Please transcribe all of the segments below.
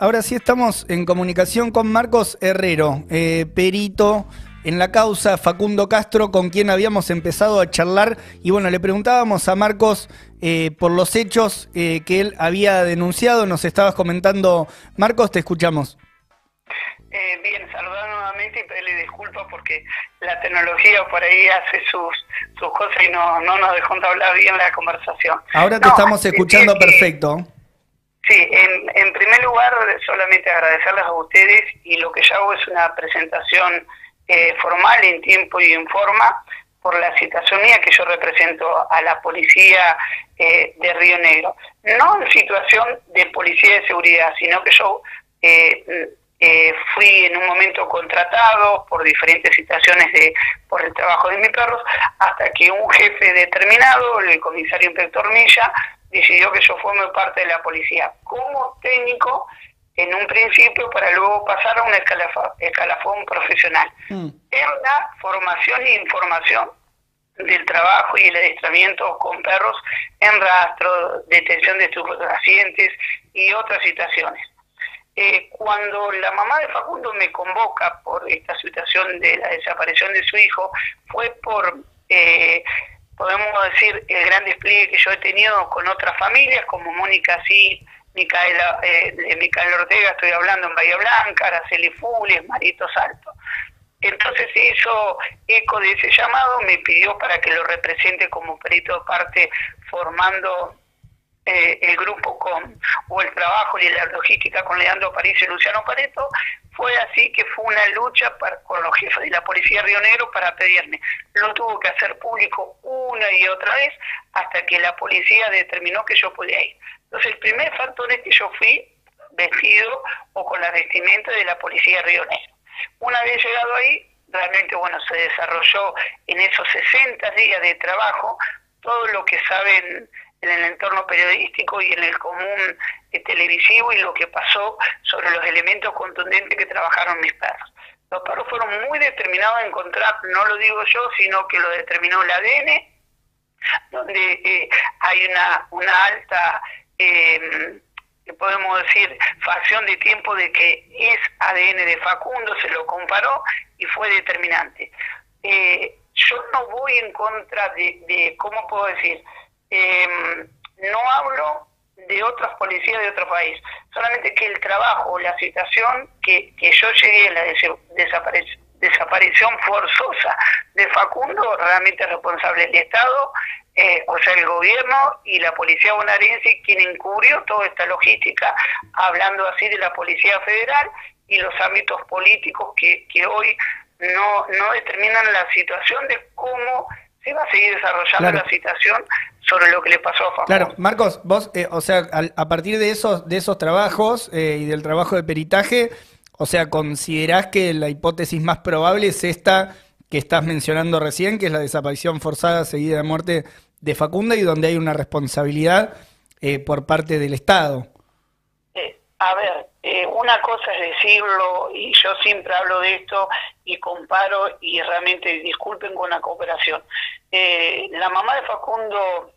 Ahora sí estamos en comunicación con Marcos Herrero, eh, perito en la causa, Facundo Castro, con quien habíamos empezado a charlar. Y bueno, le preguntábamos a Marcos eh, por los hechos eh, que él había denunciado. Nos estabas comentando. Marcos, te escuchamos. bien, saludar nuevamente y pedirle disculpas porque la tecnología por ahí hace sus, sus cosas y no, no nos dejó hablar bien la conversación. Ahora te estamos escuchando perfecto. Sí, en, primer lugar, solamente agradecerles a ustedes y lo que yo hago es una presentación eh, formal en tiempo y en forma por la situación mía que yo represento a la policía eh, de Río Negro. No en situación de policía de seguridad, sino que yo eh, fui en un momento contratado por diferentes situaciones de por el trabajo de mis perros, hasta que un jefe determinado, el comisario inspector Milla, decidió que yo forme parte de la policía como técnico en un principio para luego pasar a un escalafón, profesional. Mm. En la formación e información del trabajo y el adiestramiento con perros en rastro, detención de estupefacientes y otras situaciones. Eh, cuando la mamá de Facundo me convoca por esta situación de la desaparición de su hijo, fue por eh, podemos decir, el gran despliegue que yo he tenido con otras familias, como Mónica Sí, Micaela, eh, de Ortega, estoy hablando en Bahía Blanca, Araceli Fules, Marito Salto. Entonces se hizo eco de ese llamado, me pidió para que lo represente como perito de parte formando eh, el grupo con, o el trabajo y la logística con Leandro París y Luciano Pareto, fue así que fue una lucha con los jefes de la Policía Río Negro para pedirme. Lo tuvo que hacer público una y otra vez hasta que la policía determinó que yo podía ir. Entonces el primer factor es que yo fui vestido o con la vestimenta de la Policía Río Negro. Una vez llegado ahí, realmente bueno, se desarrolló en esos 60 días de trabajo todo lo que saben en el entorno periodístico y en el común eh, televisivo y lo que pasó sobre los elementos contundentes que trabajaron mis perros. Los perros fueron muy determinados a encontrar, no lo digo yo, sino que lo determinó el ADN, donde eh, hay una, una alta, eh, podemos decir, facción de tiempo de que es ADN de Facundo, se lo comparó y fue determinante. Eh, yo no voy en contra de, de ¿cómo puedo decir? Eh, no hablo de otras policías de otro país, solamente que el trabajo, la situación que, que yo llegué a la desaparición forzosa de Facundo, realmente responsable del Estado, eh, o sea, el gobierno y la policía bonaerense, quien encubrió toda esta logística, hablando así de la policía federal y los ámbitos políticos que, que hoy no, no determinan la situación de cómo se va a seguir desarrollando la situación sobre lo que le pasó a Facundo. Claro, Marcos, vos, eh, o sea, a, partir de esos, de esos trabajos eh, y del trabajo de peritaje, o sea, ¿considerás que la hipótesis más probable es esta que estás mencionando recién, que es la desaparición forzada seguida de muerte de Facunda y donde hay una responsabilidad eh, por parte del Estado? a ver, una cosa es decirlo, y yo siempre hablo de esto y comparo, y realmente disculpen con la cooperación. la mamá de Facundo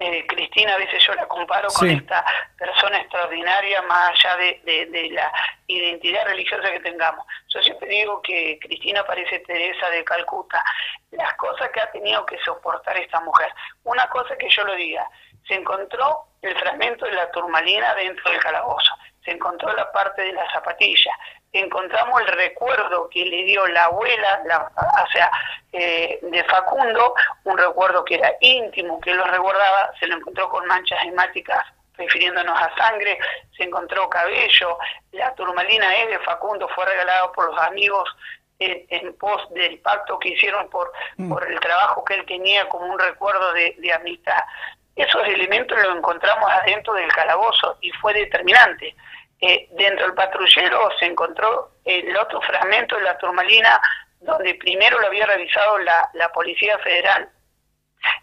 eh, Cristina, a veces yo la comparo con esta persona extraordinaria, más allá de, la identidad religiosa que tengamos. Yo siempre digo que Cristina parece Teresa de Calcuta. Las cosas que ha tenido que soportar esta mujer. Una cosa que yo lo diga, se encontró el fragmento de la turmalina dentro del calabozo, se encontró la parte de la zapatilla, encontramos el recuerdo que le dio la abuela, la, o sea, eh, de Facundo, un recuerdo que era íntimo, que lo recordaba, se lo encontró con manchas hemáticas refiriéndonos a sangre, se encontró cabello, la turmalina es de Facundo, fue regalado por los amigos en, pos del pacto que hicieron por, mm. por el trabajo que él tenía como un recuerdo de, de amistad. Esos elementos los encontramos adentro del calabozo y fue determinante. Eh, dentro del patrullero se encontró el otro fragmento de la turmalina donde primero lo había revisado la, la Policía Federal,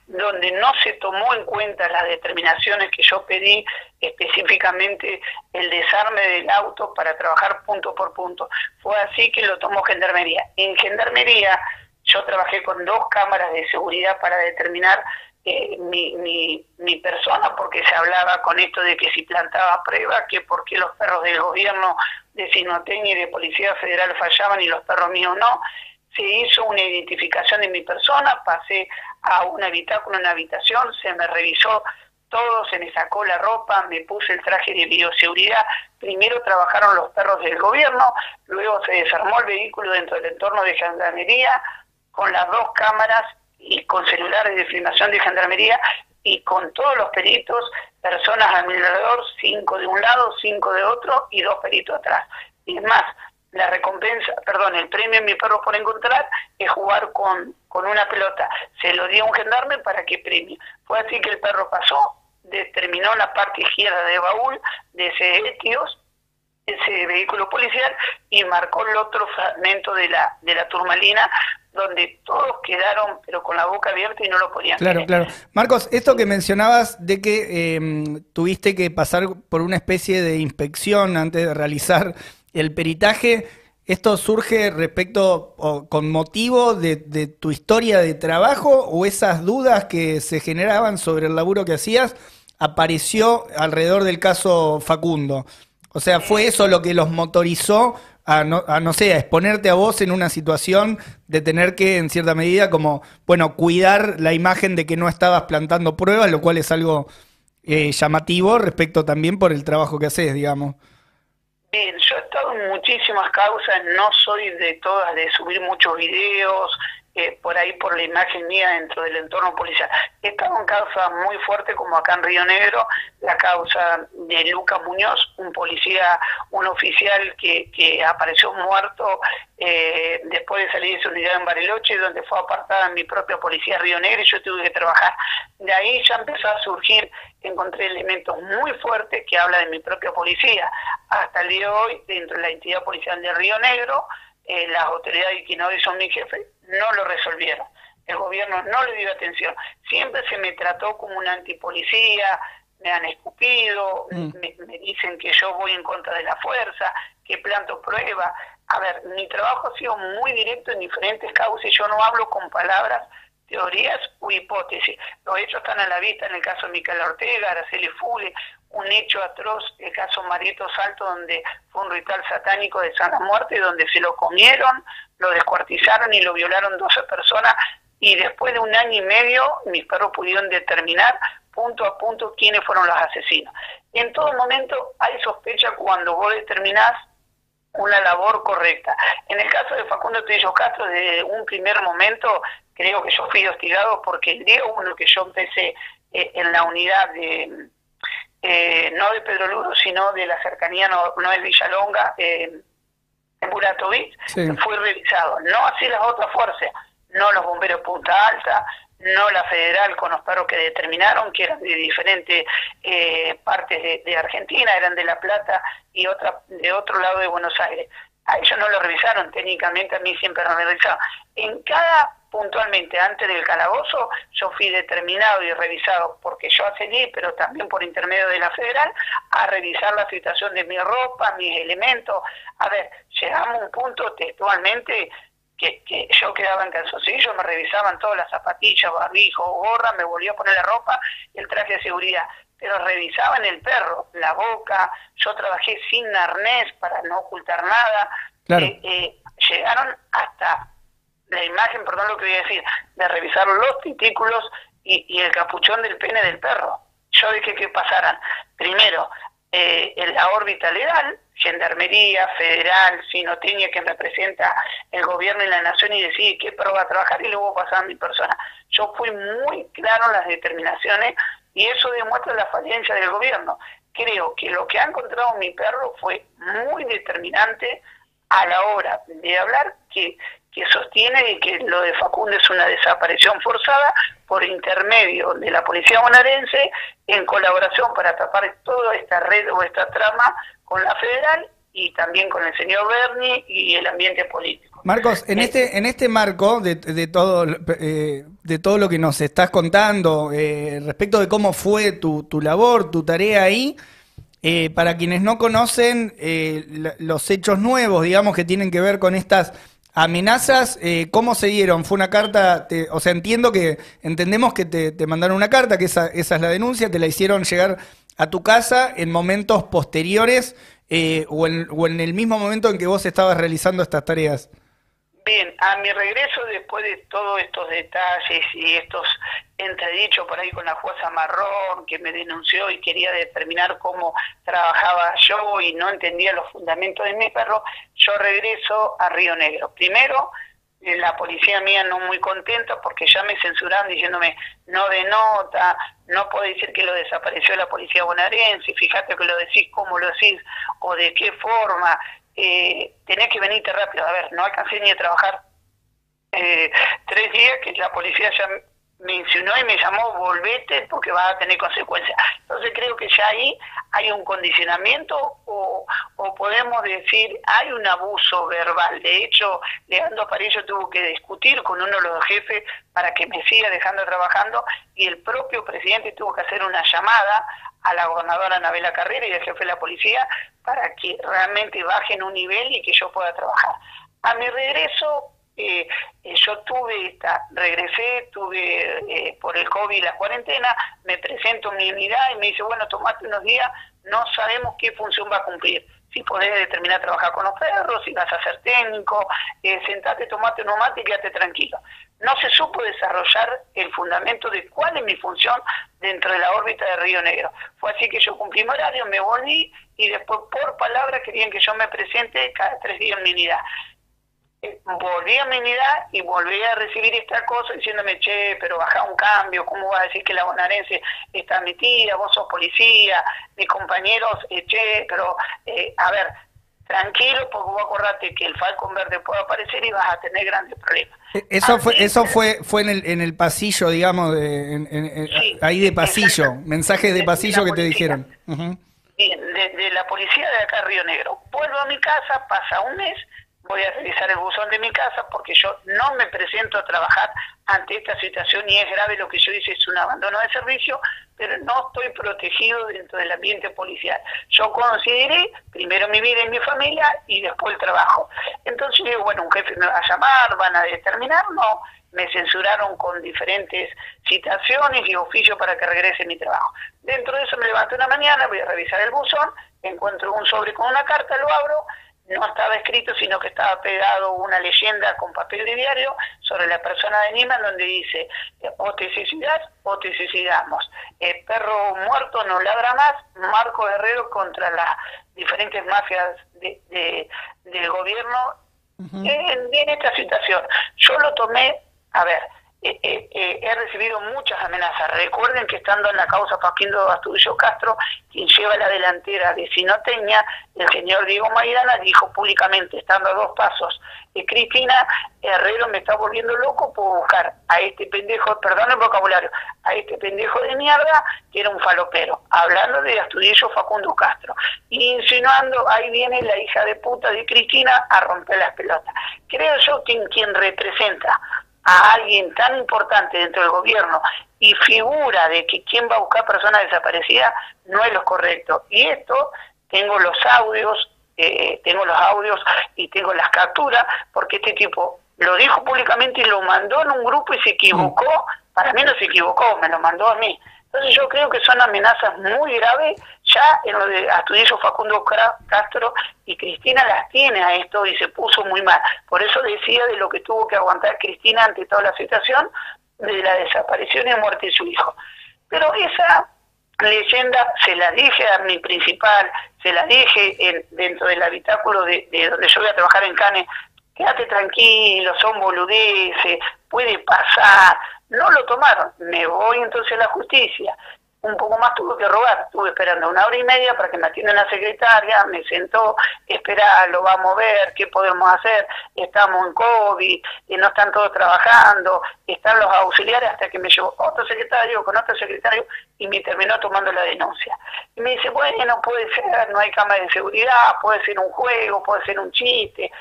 donde no se tomó en cuenta las determinaciones que yo pedí, específicamente el desarme del auto para trabajar punto por punto. Fue así que lo tomó Gendarmería. En Gendarmería yo trabajé con dos cámaras de seguridad para determinar mi, mi, mi, persona porque se hablaba con esto de que si plantaba pruebas, que por qué los perros del gobierno de Sinoteña y de Policía Federal fallaban y los perros míos no. Se hizo una identificación de mi persona, pasé a un habitáculo, una habitación, se me revisó todo, se me sacó la ropa, me puse el traje de bioseguridad. Primero trabajaron los perros del gobierno, luego se desarmó el vehículo dentro del entorno de gendarmería con las dos cámaras y con celulares de filmación de gendarmería y con todos los peritos, personas a mi alrededor, cinco de un lado, cinco de otro y dos peritos atrás. Y es más, la recompensa, perdón, el premio en mi perro por encontrar es jugar con, con una pelota. Se lo di a un gendarme para que premie. Fue así que el perro pasó, determinó la parte izquierda de baúl de ese Etios, ese vehículo policial, y marcó el otro fragmento de la, de la turmalina donde todos quedaron pero con la boca abierta y no lo podían Claro, claro. Marcos, esto que mencionabas de que em, tuviste que pasar por una especie de inspección antes de realizar el peritaje, ¿esto surge respecto o con motivo de, de, tu historia de trabajo o esas dudas que se generaban sobre el laburo que hacías apareció alrededor del caso Facundo? O sea, ¿fue eso lo que los motorizó a no, a no sé, a exponerte a vos en una situación de tener que, en cierta medida, como, bueno, cuidar la imagen de que no estabas plantando pruebas, lo cual es algo eh, llamativo respecto también por el trabajo que haces, digamos. Bien, yo he estado en muchísimas causas, no soy de todas de subir muchos videos, por ahí por la imagen mía dentro del entorno policial. En causas muy fuertes como acá en Río Negro, la causa de Lucas Muñoz, un policía, un oficial que, que apareció muerto eh, después de salir de su unidad en Bariloche, donde fue apartada mi propia policía Río Negro y yo tuve que trabajar. De ahí ya empezó a surgir, encontré elementos muy fuertes que hablan de mi propia policía. Hasta el día de hoy, dentro de la entidad policial de Río Negro, eh, las autoridades que no son mi jefe no lo resolvieron. El gobierno no le dio atención. Siempre se me trató como una antipolicía, me han escupido, mm. me, dicen que yo voy en contra de la fuerza, que planto pruebas. A ver, mi trabajo ha sido muy directo en diferentes causas. Yo no hablo con palabras, teorías u hipótesis. Los hechos están a la vista en el caso de Micaela Ortega, Araceli Fule, un hecho atroz, el caso Marito Salto, donde fue un ritual satánico de sana muerte, donde se lo comieron, lo descuartizaron y lo violaron 12 personas, y después de un año y medio mis perros pudieron determinar punto a punto quiénes fueron los asesinos. En todo momento hay sospecha cuando vos determinás una labor correcta. En el caso de Facundo Trillo Castro, desde un primer momento, creo que yo fui hostigado porque el día uno que yo empecé eh, en la unidad de eh, no de Pedro Luro, sino de la cercanía, no, no es Villalonga, eh, en Buratovic, fue revisado. No así las otras fuerzas, no los bomberos Punta Alta, no la federal con los perros que determinaron, que eran de diferentes eh, partes de, Argentina, eran de La Plata y otra de otro lado de Buenos Aires. A ellos no lo revisaron, técnicamente a mí siempre lo revisaron. En cada puntualmente antes del calabozo, yo fui determinado y revisado porque yo accedí, pero también por intermedio de la federal, a revisar la situación de mi ropa, mis elementos. A ver, llegamos a un punto textualmente que, que yo quedaba en calzoncillo, me revisaban todas las zapatillas, barbijo, gorra, me volvía a poner la ropa y el traje de seguridad. Pero revisaban el perro, la boca, yo trabajé sin arnés para no ocultar nada. Eh, eh, llegaron hasta la imagen, perdón lo que voy a decir, de revisar los titículos y, el capuchón del pene del perro. Yo dije que pasaran primero eh, en la órbita legal, Gendarmería, Federal, Sinoteña, que representa el gobierno y la nación y decide qué perro va a trabajar y luego pasar a mi persona. Yo fui muy claro en las determinaciones y eso demuestra la falencia del gobierno. Creo que lo que ha encontrado mi perro fue muy determinante a la hora de hablar que que sostiene que lo de Facundo es una desaparición forzada por intermedio de la policía bonaerense en colaboración para tapar toda esta red o esta trama con la federal y también con el señor Berni y el ambiente político. Marcos, en este en este marco de, de todo eh, de todo lo que nos estás contando eh, respecto de cómo fue tu, tu labor, tu tarea ahí, eh, para quienes no conocen los hechos nuevos, digamos que tienen que ver con estas Amenazas, eh, ¿cómo se dieron? ¿Fue una carta? o sea, entiendo que, entendemos que te, te mandaron una carta, que esa, esa, es la denuncia, te la hicieron llegar a tu casa en momentos posteriores eh, o en el mismo momento en que vos estabas realizando estas tareas. Bien, a mi regreso después de todos estos detalles y estos entredichos por ahí con la jueza Marrón que me denunció y quería determinar cómo trabajaba yo y no entendía los fundamentos de mi perro, yo regreso a Río Negro. Primero, eh, la policía mía no muy contenta porque ya me censuraron diciéndome no denota, no puedo decir que lo desapareció la policía bonaerense, fíjate que lo decís, cómo lo decís o de qué forma, eh, tenés que venirte rápido. A ver, no alcancé ni a trabajar eh, tres días que la policía ya me insinuó y me llamó, volvete porque va a tener consecuencias. Entonces creo que ya ahí hay un condicionamiento o, o podemos decir hay un abuso verbal. De hecho, Leandro Parillo tuvo que discutir con uno de los jefes para que me siga dejando trabajando y el propio presidente tuvo que hacer una llamada a la gobernadora Anabela Carrera y al jefe de la policía para que realmente bajen un nivel y que yo pueda trabajar. A mi regreso, eh, eh, yo tuve esta, regresé, tuve eh, por el COVID la cuarentena, me presento en mi unidad y me dice, bueno, tomate unos días, no sabemos qué función va a cumplir. Si podés determinar trabajar con los perros, si vas a ser técnico, sentate, tomate un mate y quédate tranquilo no se supo desarrollar el fundamento de cuál es mi función dentro de la órbita de Río Negro. Fue así que yo cumplí mi horario, me volví y después por palabra querían que yo me presente cada tres días en mi unidad. Volví a mi unidad y volví a recibir esta cosa diciéndome, che, pero baja un cambio, ¿cómo vas a decir que la bonaerense está metida? Vos sos policía, mis compañeros, eh, che, pero eh, a ver, tranquilo porque vos acordate que el Falcon Verde puede aparecer y vas a tener grandes problemas. E, eso fue, eso fue, fue en el, en el pasillo, digamos, de, ahí de pasillo, mensajes de, pasillo que te dijeron. Bien, de, la policía de acá Río Negro. Vuelvo a mi casa, pasa un mes, voy a revisar el buzón de mi casa porque yo no me presento a trabajar ante esta situación y es grave lo que yo hice, es un abandono de servicio, pero no estoy protegido dentro del ambiente policial. Yo consideré primero mi vida y mi familia y después el trabajo. Entonces digo, bueno, un jefe me va a llamar, van a determinar, no, me censuraron con diferentes citaciones y oficios para que regrese mi trabajo. Dentro de eso me levanto una mañana, voy a revisar el buzón, encuentro un sobre con una carta, lo abro, no estaba escrito, sino que estaba pegado una leyenda con papel de diario sobre la persona de Nima, donde dice, o te suicidas o te suicidamos. El perro muerto no ladra más, Marco Guerrero contra las diferentes mafias de, del gobierno en esta situación. Yo lo tomé, a ver, eh, eh, eh, he recibido muchas amenazas. Recuerden que estando en la causa Paquindo Astudillo Castro, quien lleva la delantera de Sinoteña, el señor Diego Maidana dijo públicamente, estando a dos pasos Cristina, Herrero me está volviendo loco por buscar a este pendejo, perdón el vocabulario, a este pendejo de mierda que era un falopero, hablando de Astudillo Facundo Castro, insinuando, ahí viene la hija de puta de Cristina a romper las pelotas. Creo yo que quien representa a alguien tan importante dentro del gobierno y figura de que quién va a buscar personas desaparecidas no es lo correcto. Y esto, tengo los audios, eh, tengo los audios y tengo las capturas, porque este tipo lo dijo públicamente y lo mandó en un grupo y se equivocó. Para mí no se equivocó, me lo mandó a mí. Entonces yo creo que son amenazas muy graves ya en lo de Astudillo Facundo Castro y Cristina las tiene a esto y se puso muy mal. Por eso decía de lo que tuvo que aguantar Cristina ante toda la situación de la desaparición y muerte de su hijo. Pero esa leyenda se la dije a mi principal, se la dije en, dentro del habitáculo de, de, donde yo voy a trabajar en Cane, quédate tranquilo, son boludeces, puede pasar. No lo tomaron, me voy entonces a la justicia. Un poco más tuve que robar. Estuve esperando una hora y media para que me atienda la secretaria, me sentó, espera, lo vamos a ver, qué podemos hacer, estamos en COVID, y no están todos trabajando, están los auxiliares hasta que me llevó otro secretario con otro secretario y me terminó tomando la denuncia. Y me dice, bueno, puede ser, no hay cámara de seguridad, puede ser un juego, puede ser un chiste.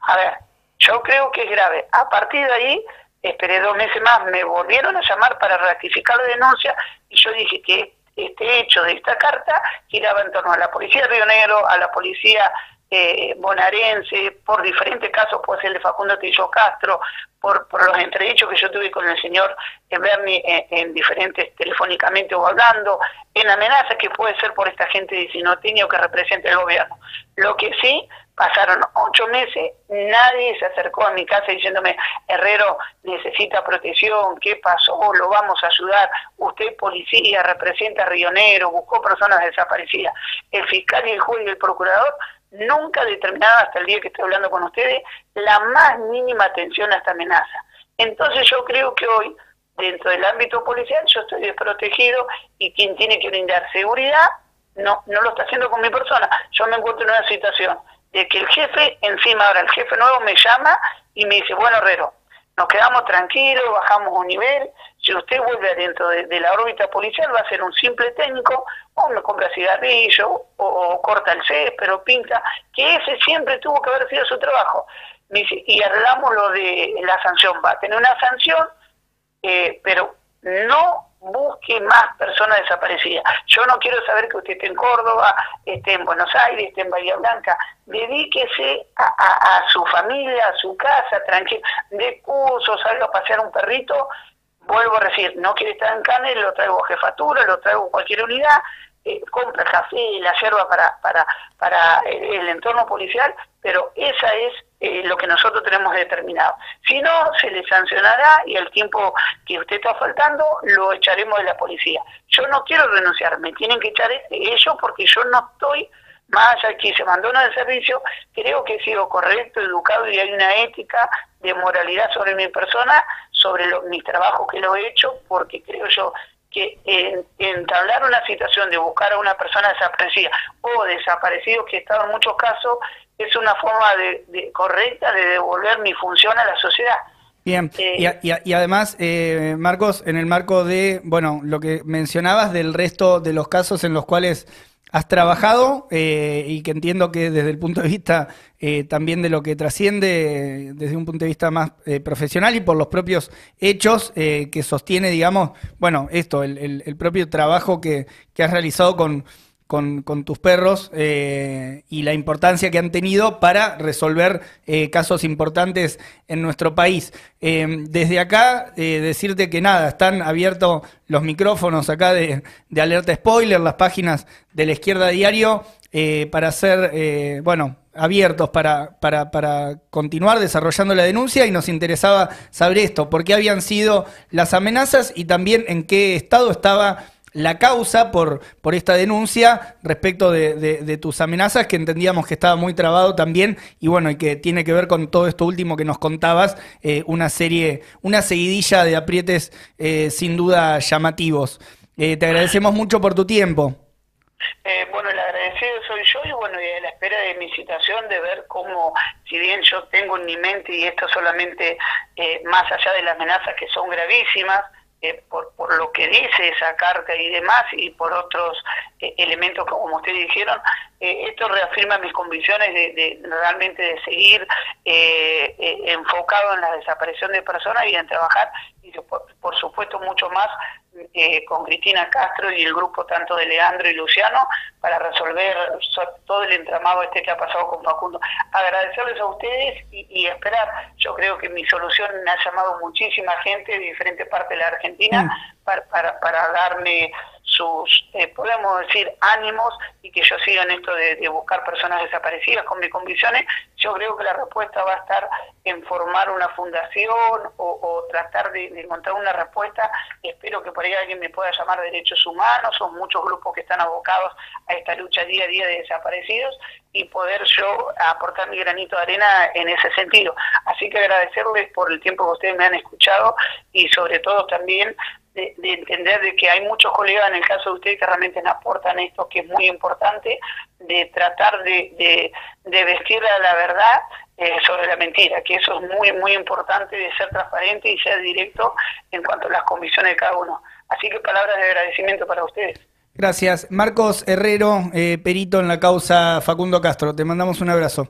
A ver, yo creo que es grave. A partir de ahí esperé dos meses más, me volvieron a llamar para ratificar la denuncia y yo dije que este hecho de esta carta giraba en torno a la policía de Río Negro, a la policía eh, bonaerense, por diferentes casos, puede ser de Facundo Tillo Castro, por, los entredichos que yo tuve con el señor Bernie en, diferentes, telefónicamente o hablando, en amenazas que puede ser por esta gente de Sinotinio que representa el gobierno. Lo que sí, pasaron ocho meses, nadie se acercó a mi casa diciéndome, Herrero necesita protección, ¿qué pasó? Lo vamos a ayudar. Usted, policía, representa a Río Negro, buscó personas desaparecidas. El fiscal y el juez y el procurador nunca determinado hasta el día que estoy hablando con ustedes la más mínima atención a esta amenaza. Entonces yo creo que hoy, dentro del ámbito policial, yo estoy desprotegido y quien tiene que brindar seguridad no, no lo está haciendo con mi persona. Yo me encuentro en una situación de que el jefe, encima ahora el jefe nuevo me llama y me dice, bueno Herrero, nos quedamos tranquilos, bajamos un nivel, si usted vuelve adentro de, la órbita policial va a ser un simple técnico, o me compra cigarrillo, o, corta el césped, o pinta, que ese siempre tuvo que haber sido su trabajo. Y hablamos lo de la sanción, va a tener una sanción, eh, pero no busque más personas desaparecidas. Yo no quiero saber que usted esté en Córdoba, esté en Buenos Aires, esté en Bahía Blanca. Dedíquese a, su familia, a su casa, tranquilo. De curso, salga a pasear un perrito. Vuelvo a decir, no quiere estar en Canes, lo traigo a jefatura, lo traigo a cualquier unidad. Eh, compra el café, la yerba para, para, para el entorno policial, pero esa es eh, lo que nosotros tenemos determinado. Si no, se le sancionará y el tiempo que usted está faltando lo echaremos de la policía. Yo no quiero renunciar, me tienen que echar ellos porque yo no estoy más allá que se abandona del servicio, creo que he sido correcto, educado y hay una ética de moralidad sobre mi persona, sobre lo, mis trabajos que lo he hecho, porque creo yo que en, entablar una situación de buscar a una persona desaparecida o desaparecido, que he estado en muchos casos, es una forma de, correcta de devolver mi función a la sociedad. Bien, eh, y, además, eh, Marcos, en el marco de, bueno, lo que mencionabas del resto de los casos en los cuales has trabajado eh, y que entiendo que desde el punto de vista también de lo que trasciende, desde un punto de vista más profesional y por los propios hechos que sostiene, digamos, bueno, esto, el, el propio trabajo que, que has realizado con con, tus perros eh, y la importancia que han tenido para resolver eh, casos importantes en nuestro país. Eh, desde acá, decirte que nada, están abiertos los micrófonos acá de, de Alerta Spoiler, las páginas de la izquierda diario, para ser, bueno, abiertos para, para, para, continuar desarrollando la denuncia y nos interesaba saber esto, por qué habían sido las amenazas y también en qué estado estaba la causa por, por esta denuncia respecto de, tus amenazas, que entendíamos que estaba muy trabado también, y bueno, y que tiene que ver con todo esto último que nos contabas, eh, una serie, una seguidilla de aprietes eh, sin duda llamativos. Eh, te agradecemos mucho por tu tiempo. bueno, el agradecido soy yo y bueno, y a la espera de mi situación de ver cómo, si bien yo tengo en mi mente y esto solamente más allá de las amenazas que son gravísimas, eh, por, por, lo que dice esa carta y demás, y por otros eh, elementos como ustedes dijeron, eh, esto reafirma mis convicciones de, realmente de seguir enfocado en la desaparición de personas y en trabajar, y por supuesto mucho más eh, con Cristina Castro y el grupo tanto de Leandro y Luciano para resolver todo el entramado este que ha pasado con Facundo. Agradecerles a ustedes y, esperar. Yo creo que mi solución me ha llamado muchísima gente de diferentes partes de la Argentina mm. para, para, para darme sus, eh, podemos decir, ánimos y que yo siga en esto de, buscar personas desaparecidas con mis convicciones, yo creo que la respuesta va a estar en formar una fundación o, tratar de, encontrar una respuesta. Espero que por ahí alguien me pueda llamar derechos humanos, son muchos grupos que están abocados a esta lucha día a día de desaparecidos y poder yo aportar mi granito de arena en ese sentido. Así que agradecerles por el tiempo que ustedes me han escuchado y sobre todo también de, entender de que hay muchos colegas en el caso de ustedes que realmente nos aportan esto que es muy importante, de tratar de, de, vestir a la verdad eh, sobre la mentira, que eso es muy, muy importante de ser transparente y ser directo en cuanto a las comisiones de cada uno. Así que palabras de agradecimiento para ustedes. Gracias. Marcos Herrero, eh, perito en la causa Facundo Castro. Te mandamos un abrazo.